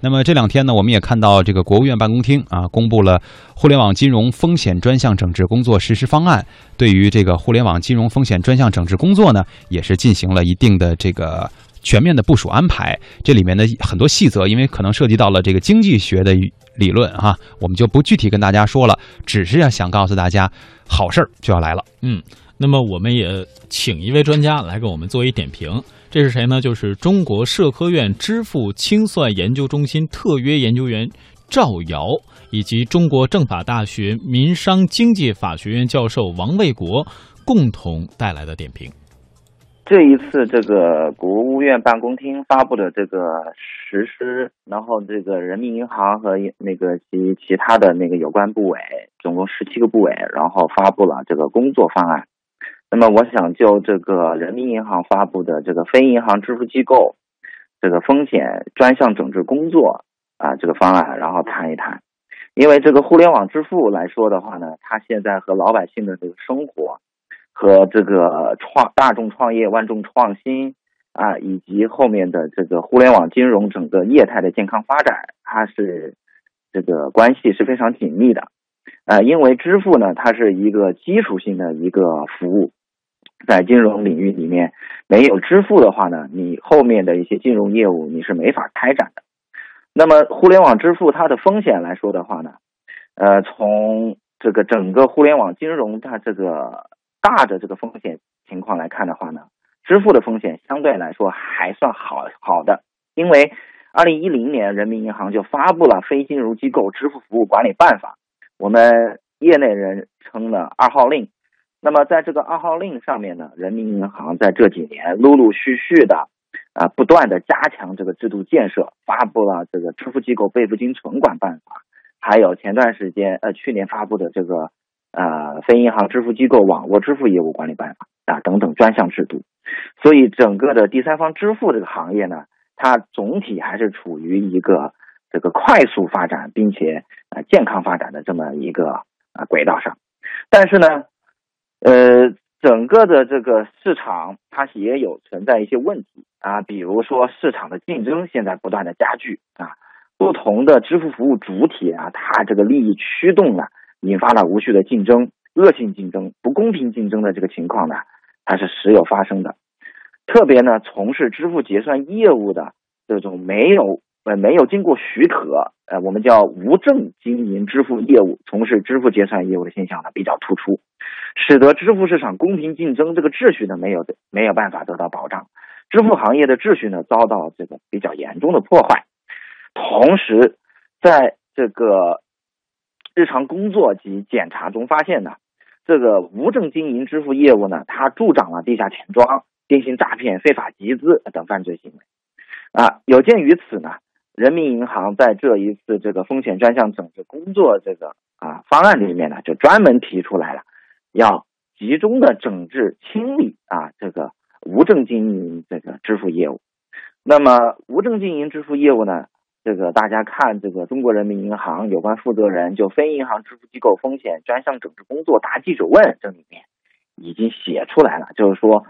那么这两天呢，我们也看到这个国务院办公厅啊，公布了互联网金融风险专项整治工作实施方案。对于这个互联网金融风险专项整治工作呢，也是进行了一定的这个全面的部署安排。这里面的很多细则，因为可能涉及到了这个经济学的理论哈，我们就不具体跟大家说了，只是要想告诉大家，好事儿就要来了。嗯，那么我们也请一位专家来给我们做一点评。这是谁呢？就是中国社科院支付清算研究中心特约研究员赵瑶，以及中国政法大学民商经济法学院教授王卫国共同带来的点评。这一次，这个国务院办公厅发布的这个实施，然后这个人民银行和那个及其他的那个有关部委，总共十七个部委，然后发布了这个工作方案。那么，我想就这个人民银行发布的这个非银行支付机构这个风险专项整治工作啊这个方案，然后谈一谈。因为这个互联网支付来说的话呢，它现在和老百姓的这个生活和这个创大众创业、万众创新啊，以及后面的这个互联网金融整个业态的健康发展，它是这个关系是非常紧密的。呃，因为支付呢，它是一个基础性的一个服务。在金融领域里面，没有支付的话呢，你后面的一些金融业务你是没法开展的。那么，互联网支付它的风险来说的话呢，呃，从这个整个互联网金融它这个大的这个风险情况来看的话呢，支付的风险相对来说还算好好的。因为二零一零年人民银行就发布了《非金融机构支付服务管理办法》，我们业内人称了二号令。那么，在这个二号令上面呢，人民银行在这几年陆陆续续的，啊，不断的加强这个制度建设，发布了这个支付机构备付金存管办法，还有前段时间呃去年发布的这个呃非银行支付机构网络支付业务管理办法啊等等专项制度，所以整个的第三方支付这个行业呢，它总体还是处于一个这个快速发展并且呃健康发展的这么一个啊轨道上，但是呢。呃，整个的这个市场它也有存在一些问题啊，比如说市场的竞争现在不断的加剧啊，不同的支付服务主体啊，它这个利益驱动呢，引发了无序的竞争、恶性竞争、不公平竞争的这个情况呢，它是时有发生的。特别呢，从事支付结算业务的这种没有呃没有经过许可。呃，我们叫无证经营支付业务，从事支付结算业务的现象呢比较突出，使得支付市场公平竞争这个秩序呢没有没有办法得到保障，支付行业的秩序呢遭到这个比较严重的破坏。同时，在这个日常工作及检查中发现呢，这个无证经营支付业务呢，它助长了地下钱庄、电信诈骗、非法集资等犯罪行为。啊，有鉴于此呢。人民银行在这一次这个风险专项整治工作这个啊方案里面呢，就专门提出来了，要集中的整治清理啊这个无证经营这个支付业务。那么无证经营支付业务呢，这个大家看这个中国人民银行有关负责人就非银行支付机构风险专项整治工作答记者问这里面已经写出来了，就是说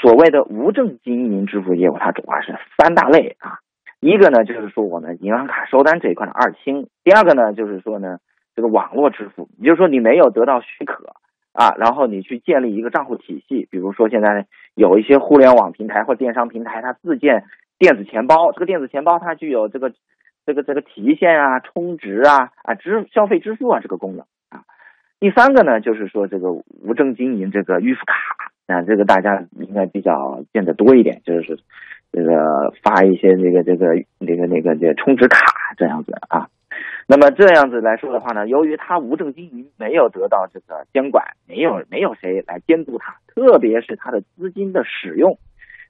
所谓的无证经营支付业务，它主要是三大类啊。一个呢，就是说我们银行卡收单这一块的二清；第二个呢，就是说呢，这个网络支付，也就是说你没有得到许可啊，然后你去建立一个账户体系，比如说现在有一些互联网平台或电商平台，它自建电子钱包，这个电子钱包它具有这个这个这个提现啊、充值啊、啊支消费支付啊这个功能啊。第三个呢，就是说这个无证经营这个预付卡啊，这个大家应该比较见得多一点，就是。这个发一些这个这个那个那个这个充值卡这样子啊，那么这样子来说的话呢，由于他无证经营，没有得到这个监管，没有没有谁来监督他，特别是他的资金的使用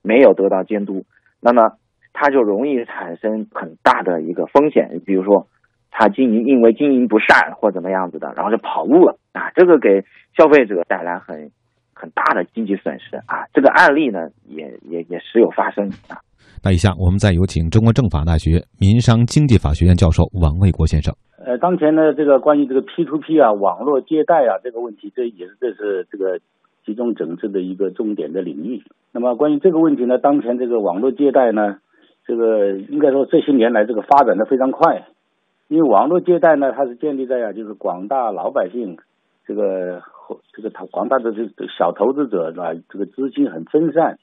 没有得到监督，那么他就容易产生很大的一个风险，比如说他经营因为经营不善或怎么样子的，然后就跑路了啊，这个给消费者带来很。很大的经济损失啊！这个案例呢，也也也时有发生啊。那以下我们再有请中国政法大学民商经济法学院教授王卫国先生。呃，当前呢，这个关于这个 P to P 啊，网络借贷啊这个问题，这也是这是这个集中整治的一个重点的领域。那么关于这个问题呢，当前这个网络借贷呢，这个应该说这些年来这个发展的非常快，因为网络借贷呢，它是建立在啊，就是广大老百姓这个这个投广大的这小投资者是吧？这个资金很分散，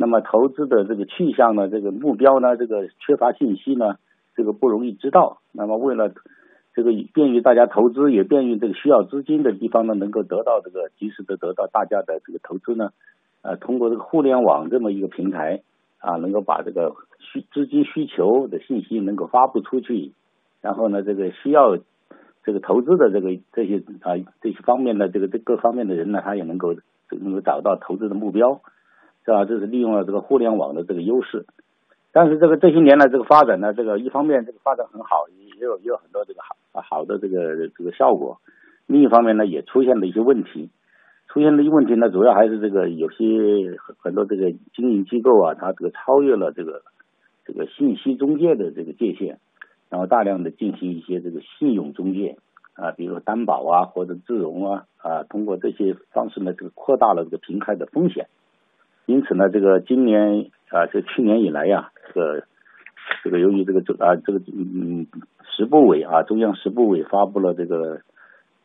那么投资的这个去向呢，这个目标呢，这个缺乏信息呢，这个不容易知道。那么为了这个便于大家投资，也便于这个需要资金的地方呢，能够得到这个及时的得到大家的这个投资呢，呃，通过这个互联网这么一个平台啊，能够把这个需资金需求的信息能够发布出去，然后呢，这个需要这个投资的这个这些啊这些方面的这个这各方面的人呢，他也能够能够找到投资的目标，是吧？这是利用了这个互联网的这个优势。但是这个这些年来这个发展呢，这个一方面这个发展很好，也有也有很多这个好好的这个这个效果，另一方面呢也出现了一些问题，出现的一些问题呢主要还是这个有些很多这个经营机构啊，它这个超越了这个这个信息中介的这个界限，然后大量的进行一些这个信用中介啊，比如说担保啊或者自融啊啊，通过这些方式呢，这个扩大了这个平台的风险，因此呢，这个今年。啊，这去年以来呀，这个这个由于这个这啊这个嗯十部委啊中央十部委发布了这个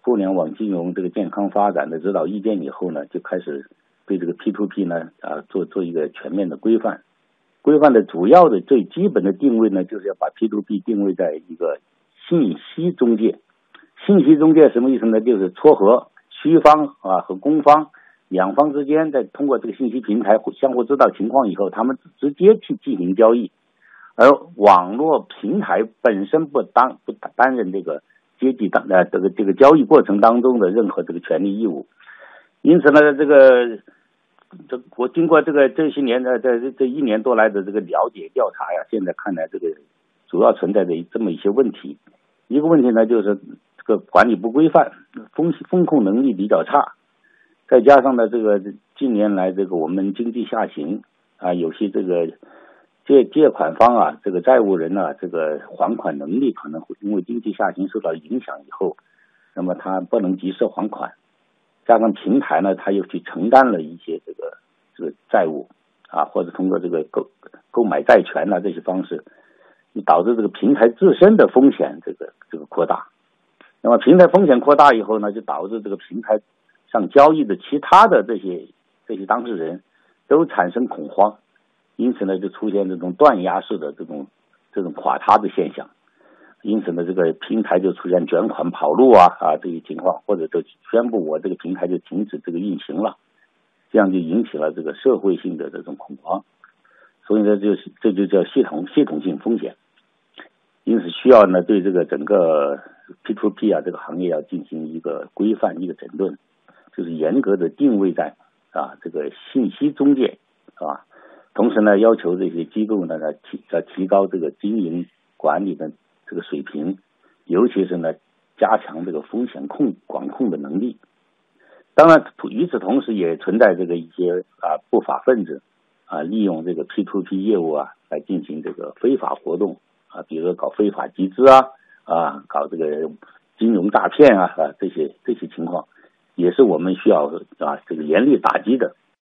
互联网金融这个健康发展的指导意见以后呢，就开始对这个 P to P 呢啊做做一个全面的规范。规范的主要的最基本的定位呢，就是要把 P to P 定位在一个信息中介。信息中介什么意思呢？就是撮合需方啊和供方。两方之间在通过这个信息平台相互知道情况以后，他们直接去进行交易，而网络平台本身不担不担任这个阶级当呃这个这个交易过程当中的任何这个权利义务。因此呢，这个这我经过这个这些年的这这一年多来的这个了解调查呀，现在看来这个主要存在着这么一些问题。一个问题呢，就是这个管理不规范，风风控能力比较差。再加上呢，这个近年来这个我们经济下行啊，有些这个借借款方啊，这个债务人呢，这个还款能力可能会因为经济下行受到影响以后，那么他不能及时还款，加上平台呢，他又去承担了一些这个这个债务啊，或者通过这个购购买债权呐这些方式，导致这个平台自身的风险这个这个扩大。那么平台风险扩大以后呢，就导致这个平台。让交易的其他的这些这些当事人，都产生恐慌，因此呢，就出现这种断崖式的这种这种垮塌的现象，因此呢，这个平台就出现卷款跑路啊啊这些情况，或者就宣布我这个平台就停止这个运行了，这样就引起了这个社会性的这种恐慌，所以呢，就是这就叫系统系统性风险，因此需要呢对这个整个 P to P 啊这个行业要进行一个规范一个整顿。就是严格的定位在啊这个信息中介啊，同时呢要求这些机构呢来提要提高这个经营管理的这个水平，尤其是呢加强这个风险控管控的能力。当然，与此同时也存在这个一些啊不法分子啊利用这个 P to P 业务啊来进行这个非法活动啊，比如说搞非法集资啊啊搞这个金融诈骗啊啊这些这些情况。也是我们需要啊，这个严厉打击的。